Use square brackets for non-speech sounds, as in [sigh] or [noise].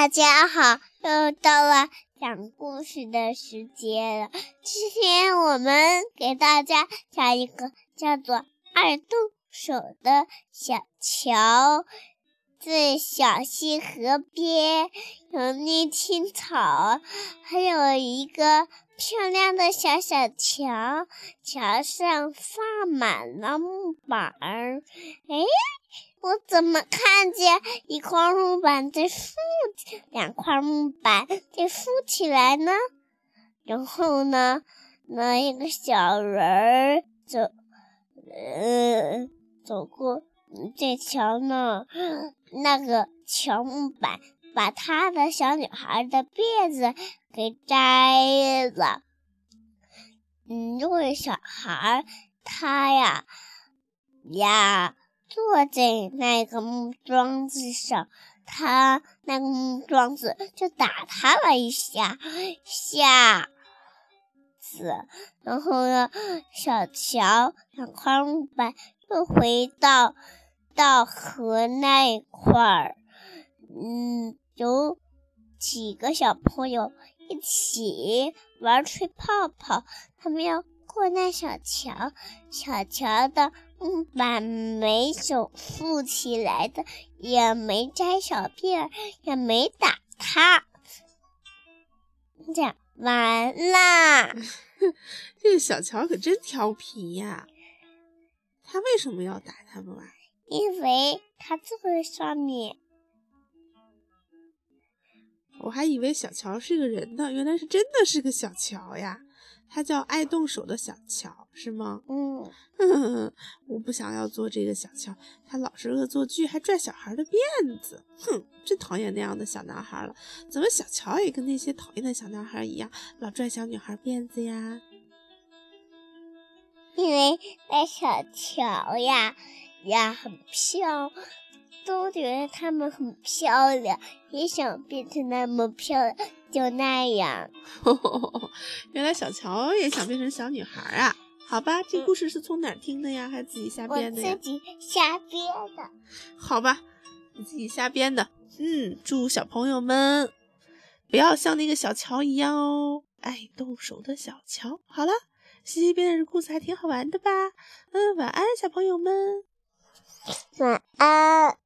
大家好，又到了讲故事的时间了。今天我们给大家讲一个叫做“二动手”的小桥。在小溪河边有绿青草，还有一个漂亮的小小桥，桥上放满了木板儿。哎，我怎么看见一块木板在竖起，两块木板在竖起来呢？然后呢，那一个小人儿走，呃，走过。这桥呢，那个桥木板把他的小女孩的辫子给摘了。嗯，这位小孩他呀呀坐在那个木桩子上，他那个木桩子就打他了一下，下子，然后呢，小桥两块木板又回到。到河那一块儿，嗯，有几个小朋友一起玩吹泡泡。他们要过那小桥，小桥的木板没手竖起来的，也没摘小辫儿，也没打他。讲完啦。[laughs] 这个小乔可真调皮呀！他为什么要打他们啊？因为他坐在上面，我还以为小乔是个人呢，原来是真的是个小乔呀！他叫爱动手的小乔，是吗？嗯，我 [laughs] 不想要做这个小乔，他老是恶作剧，还拽小孩的辫子，哼，真讨厌那样的小男孩了。怎么小乔也跟那些讨厌的小男孩一样，老拽小女孩辫子呀？因为那小乔呀。呀，很漂，都觉得他们很漂亮，也想变成那么漂亮，就那样。[laughs] 原来小乔也想变成小女孩啊？好吧，这故事是从哪儿听的呀？还是自己瞎编的呀？自己瞎编的。好吧，你自己瞎编的。嗯，祝小朋友们不要像那个小乔一样哦，爱动手的小乔。好了，西西编的故事还挺好玩的吧？嗯，晚安，小朋友们。晚安。